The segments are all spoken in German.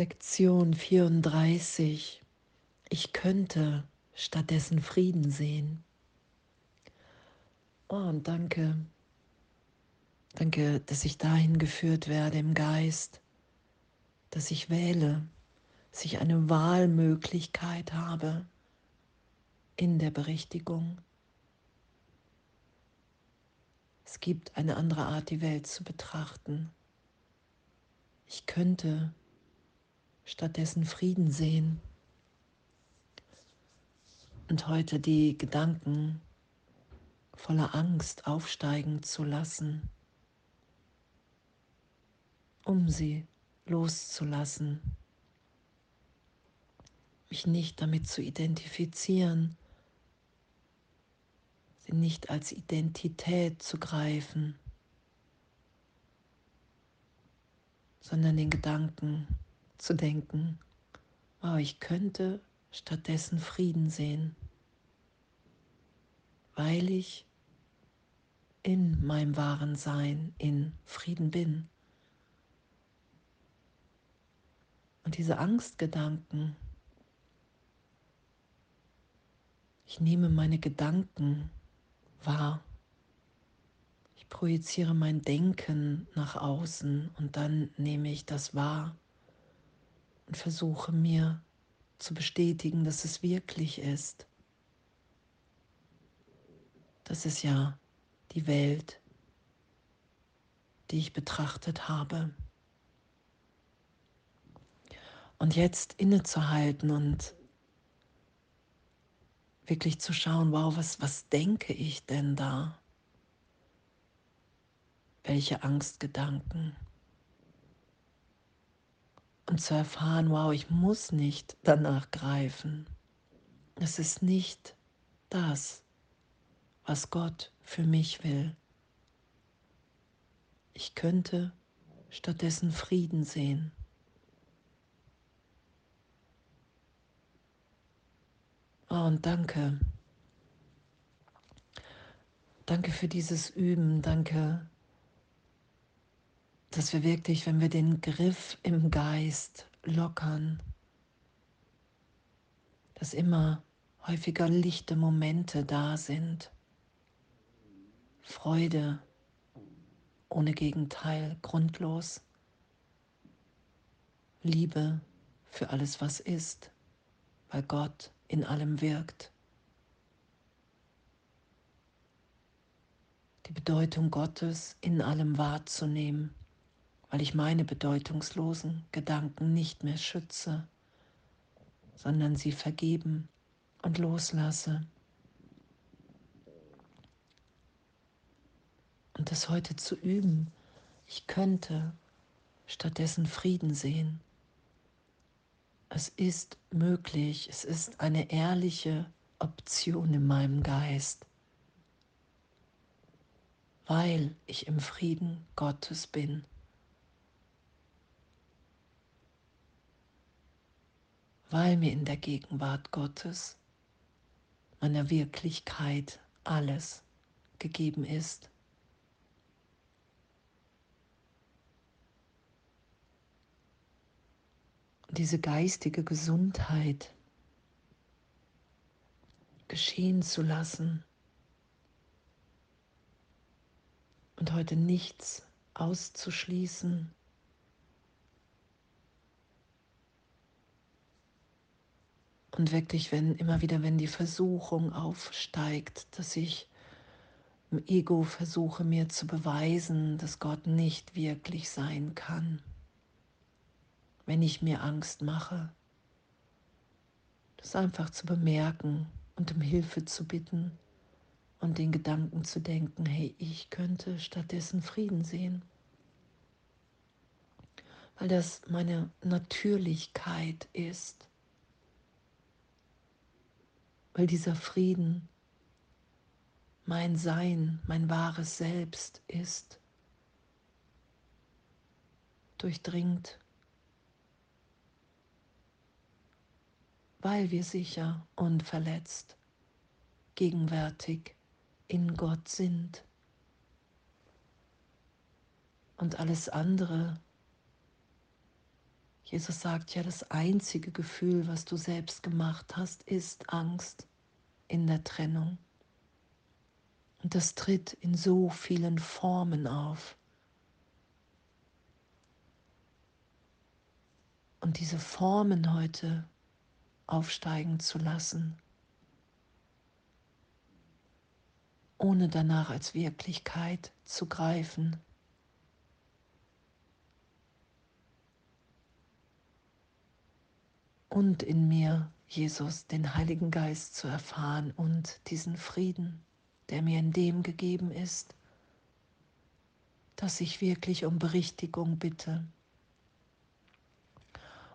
Lektion 34. Ich könnte stattdessen Frieden sehen. Oh, und danke. Danke, dass ich dahin geführt werde im Geist, dass ich wähle, dass ich eine Wahlmöglichkeit habe in der Berichtigung. Es gibt eine andere Art, die Welt zu betrachten. Ich könnte stattdessen Frieden sehen. Und heute die Gedanken voller Angst aufsteigen zu lassen, um sie loszulassen, mich nicht damit zu identifizieren, sie nicht als Identität zu greifen, sondern den Gedanken zu denken, oh, ich könnte stattdessen Frieden sehen, weil ich in meinem wahren Sein in Frieden bin. Und diese Angstgedanken, ich nehme meine Gedanken wahr. Ich projiziere mein Denken nach außen und dann nehme ich das wahr und versuche mir zu bestätigen, dass es wirklich ist. Das ist ja die Welt, die ich betrachtet habe. Und jetzt innezuhalten und wirklich zu schauen, wow, was, was denke ich denn da? Welche Angstgedanken? Und zu erfahren, wow, ich muss nicht danach greifen. Es ist nicht das, was Gott für mich will. Ich könnte stattdessen Frieden sehen. Oh, und danke. Danke für dieses Üben. Danke dass wir wirklich, wenn wir den Griff im Geist lockern, dass immer häufiger lichte Momente da sind. Freude ohne Gegenteil, grundlos. Liebe für alles, was ist, weil Gott in allem wirkt. Die Bedeutung Gottes in allem wahrzunehmen weil ich meine bedeutungslosen Gedanken nicht mehr schütze, sondern sie vergeben und loslasse. Und das heute zu üben, ich könnte stattdessen Frieden sehen. Es ist möglich, es ist eine ehrliche Option in meinem Geist, weil ich im Frieden Gottes bin. Weil mir in der Gegenwart Gottes, meiner Wirklichkeit, alles gegeben ist. diese geistige Gesundheit geschehen zu lassen und heute nichts auszuschließen, Und wirklich, wenn immer wieder, wenn die Versuchung aufsteigt, dass ich im Ego versuche mir zu beweisen, dass Gott nicht wirklich sein kann, wenn ich mir Angst mache, das einfach zu bemerken und um Hilfe zu bitten und den Gedanken zu denken, hey, ich könnte stattdessen Frieden sehen, weil das meine Natürlichkeit ist weil dieser Frieden mein Sein, mein wahres Selbst ist, durchdringt, weil wir sicher und verletzt, gegenwärtig in Gott sind. Und alles andere Jesus sagt ja, das einzige Gefühl, was du selbst gemacht hast, ist Angst in der Trennung. Und das tritt in so vielen Formen auf. Und diese Formen heute aufsteigen zu lassen, ohne danach als Wirklichkeit zu greifen. Und in mir, Jesus, den Heiligen Geist zu erfahren und diesen Frieden, der mir in dem gegeben ist, dass ich wirklich um Berichtigung bitte.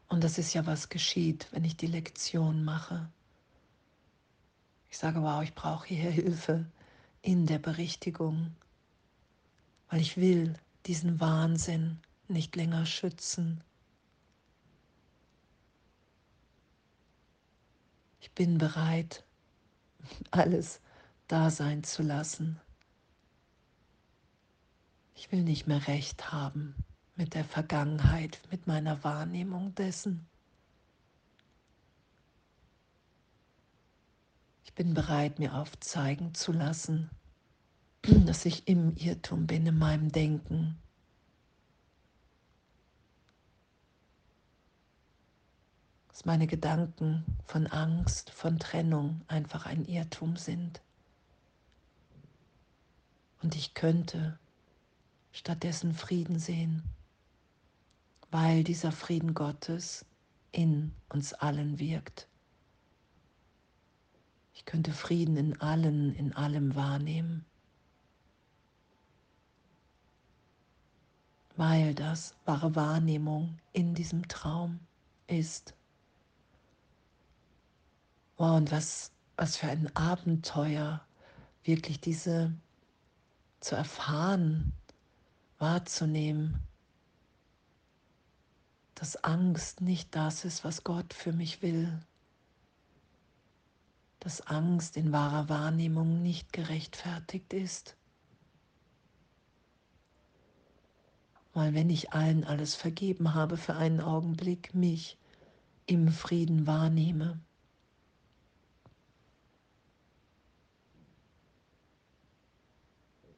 Und das ist ja, was geschieht, wenn ich die Lektion mache. Ich sage, wow, ich brauche hier Hilfe in der Berichtigung, weil ich will diesen Wahnsinn nicht länger schützen. Bin bereit, alles da sein zu lassen. Ich will nicht mehr recht haben mit der Vergangenheit, mit meiner Wahrnehmung dessen. Ich bin bereit, mir aufzeigen zu lassen, dass ich im Irrtum bin, in meinem Denken. Dass meine Gedanken von Angst, von Trennung einfach ein Irrtum sind. Und ich könnte stattdessen Frieden sehen, weil dieser Frieden Gottes in uns allen wirkt. Ich könnte Frieden in allen, in allem wahrnehmen, weil das wahre Wahrnehmung in diesem Traum ist. Wow, und was, was für ein Abenteuer, wirklich diese zu erfahren, wahrzunehmen, dass Angst nicht das ist, was Gott für mich will, dass Angst in wahrer Wahrnehmung nicht gerechtfertigt ist. Weil wenn ich allen alles vergeben habe für einen Augenblick, mich im Frieden wahrnehme,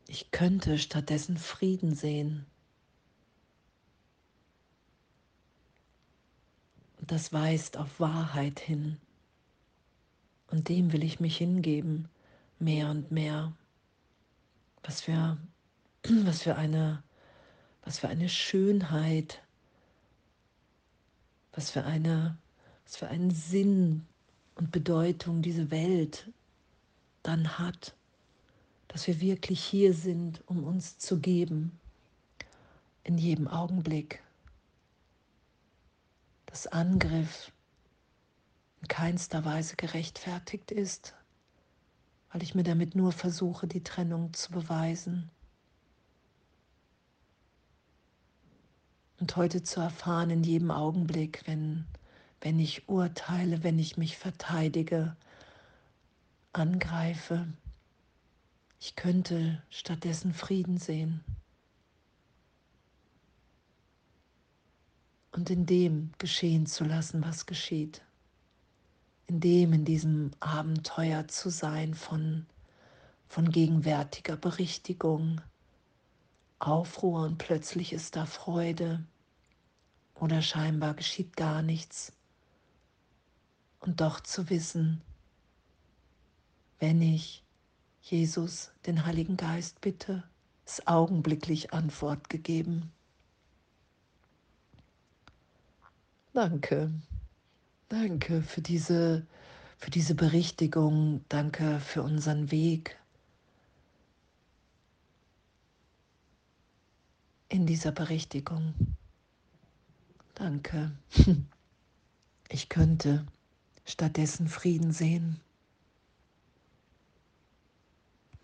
ich könnte stattdessen Frieden sehen. Und das weist auf Wahrheit hin. Und dem will ich mich hingeben, mehr und mehr. Was für, was für eine, was für eine Schönheit, was für eine, was für einen Sinn und Bedeutung diese Welt dann hat, dass wir wirklich hier sind, um uns zu geben, in jedem Augenblick. Dass Angriff in keinster Weise gerechtfertigt ist, weil ich mir damit nur versuche, die Trennung zu beweisen. Und heute zu erfahren, in jedem Augenblick, wenn, wenn ich urteile, wenn ich mich verteidige, angreife, ich könnte stattdessen Frieden sehen. Und in dem geschehen zu lassen, was geschieht in dem, in diesem Abenteuer zu sein von, von gegenwärtiger Berichtigung, Aufruhr und plötzlich ist da Freude oder scheinbar geschieht gar nichts. Und doch zu wissen, wenn ich Jesus, den Heiligen Geist bitte, ist augenblicklich Antwort gegeben. Danke. Danke für diese, für diese Berichtigung. Danke für unseren Weg in dieser Berichtigung. Danke. Ich könnte stattdessen Frieden sehen.